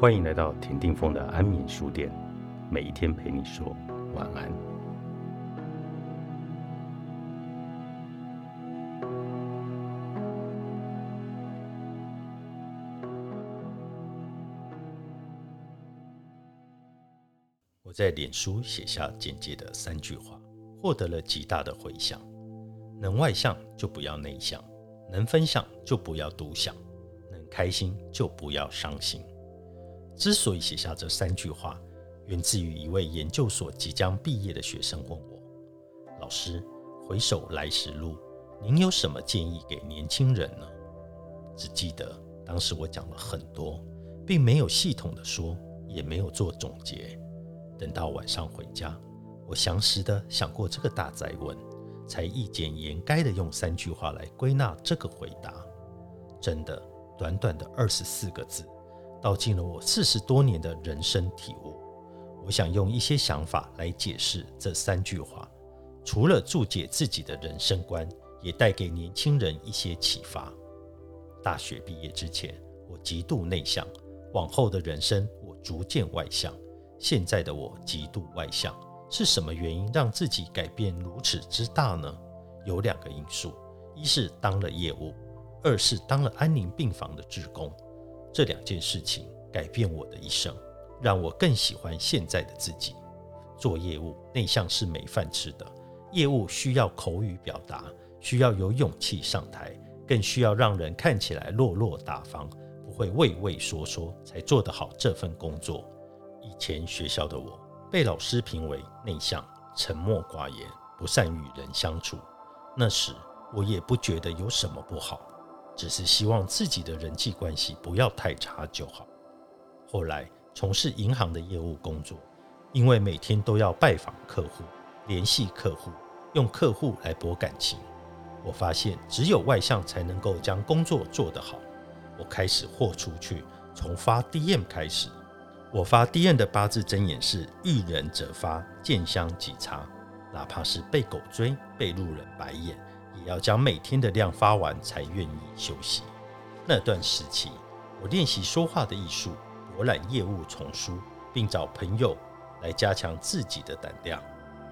欢迎来到田定峰的安眠书店，每一天陪你说晚安。我在脸书写下简介的三句话，获得了极大的回响。能外向就不要内向，能分享就不要独享，能开心就不要伤心。之所以写下这三句话，源自于一位研究所即将毕业的学生问我：“老师，回首来时路，您有什么建议给年轻人呢？”只记得当时我讲了很多，并没有系统的说，也没有做总结。等到晚上回家，我详实的想过这个大灾问，才一简言赅的用三句话来归纳这个回答。真的，短短的二十四个字。道尽了我四十多年的人生体悟。我想用一些想法来解释这三句话，除了注解自己的人生观，也带给年轻人一些启发。大学毕业之前，我极度内向；往后的人生，我逐渐外向。现在的我极度外向，是什么原因让自己改变如此之大呢？有两个因素：一是当了业务，二是当了安宁病房的职工。这两件事情改变我的一生，让我更喜欢现在的自己。做业务，内向是没饭吃的。业务需要口语表达，需要有勇气上台，更需要让人看起来落落大方，不会畏畏缩缩，才做得好这份工作。以前学校的我被老师评为内向、沉默寡言、不善与人相处。那时我也不觉得有什么不好。只是希望自己的人际关系不要太差就好。后来从事银行的业务工作，因为每天都要拜访客户、联系客户，用客户来博感情，我发现只有外向才能够将工作做得好。我开始豁出去，从发 DM 开始。我发 DM 的八字真言是：遇人则发，见香即擦。哪怕是被狗追、被路人白眼。也要将每天的量发完才愿意休息。那段时期，我练习说话的艺术，博览业务丛书，并找朋友来加强自己的胆量。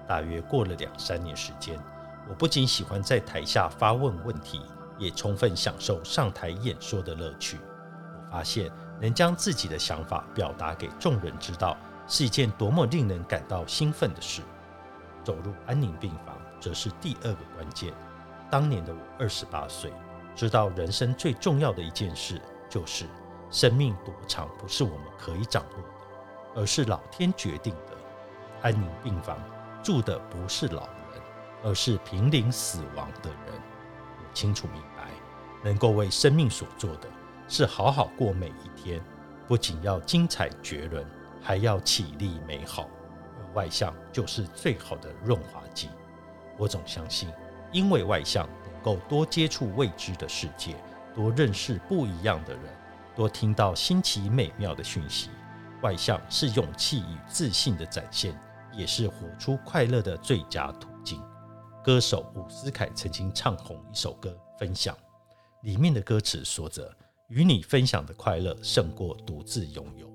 大约过了两三年时间，我不仅喜欢在台下发问问题，也充分享受上台演说的乐趣。我发现，能将自己的想法表达给众人知道，是一件多么令人感到兴奋的事。走入安宁病房，则是第二个关键。当年的我二十八岁，知道人生最重要的一件事就是，生命多长不是我们可以掌握的，而是老天决定的。安宁病房住的不是老人，而是濒临死亡的人。我清楚明白，能够为生命所做的，是好好过每一天，不仅要精彩绝伦，还要绮丽美好。外向就是最好的润滑剂。我总相信。因为外向，能够多接触未知的世界，多认识不一样的人，多听到新奇美妙的讯息。外向是勇气与自信的展现，也是活出快乐的最佳途径。歌手伍思凯曾经唱红一首歌《分享》，里面的歌词说着：“与你分享的快乐胜过独自拥有。”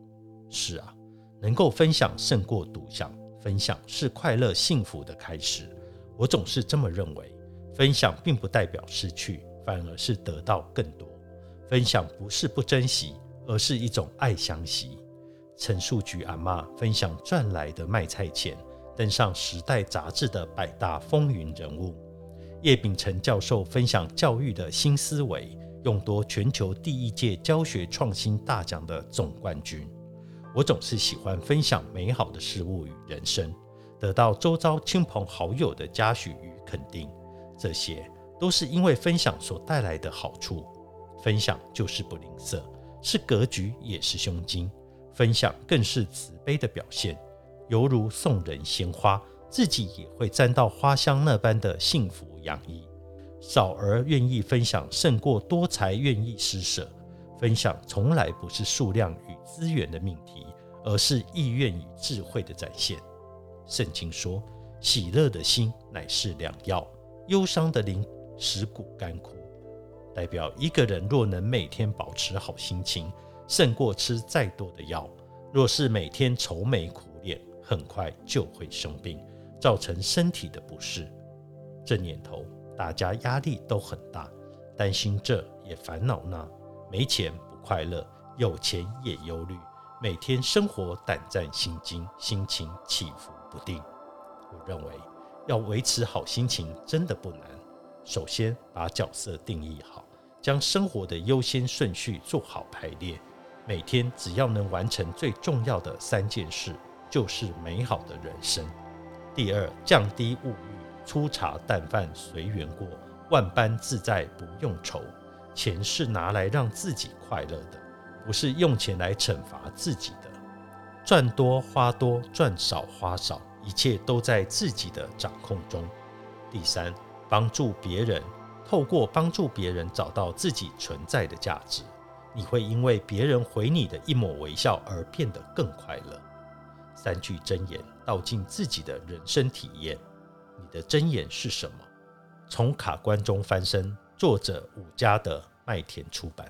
是啊，能够分享胜过独享，分享是快乐幸福的开始。我总是这么认为。分享并不代表失去，反而是得到更多。分享不是不珍惜，而是一种爱相惜。陈述菊阿妈分享赚来的卖菜钱，登上《时代》杂志的百大风云人物。叶秉成教授分享教育的新思维，勇夺全球第一届教学创新大奖的总冠军。我总是喜欢分享美好的事物与人生，得到周遭亲朋好友的嘉许与肯定。这些都是因为分享所带来的好处。分享就是不吝啬，是格局，也是胸襟。分享更是慈悲的表现，犹如送人鲜花，自己也会沾到花香那般的幸福洋溢。少而愿意分享，胜过多才愿意施舍。分享从来不是数量与资源的命题，而是意愿与智慧的展现。圣经说：“喜乐的心乃是良药。”忧伤的灵使骨干枯，代表一个人若能每天保持好心情，胜过吃再多的药。若是每天愁眉苦脸，很快就会生病，造成身体的不适。这年头，大家压力都很大，担心这也烦恼那，没钱不快乐，有钱也忧虑，每天生活胆战心惊，心情起伏不定。我认为，要维持好心情真的不难。首先，把角色定义好，将生活的优先顺序做好排列。每天只要能完成最重要的三件事，就是美好的人生。第二，降低物欲，粗茶淡饭随缘过，万般自在不用愁。钱是拿来让自己快乐的，不是用钱来惩罚自己的。赚多花多，赚少花少，一切都在自己的掌控中。第三，帮助别人，透过帮助别人找到自己存在的价值。你会因为别人回你的一抹微笑而变得更快乐。三句真言道尽自己的人生体验。你的真言是什么？从卡关中翻身。作者：武家的麦田出版。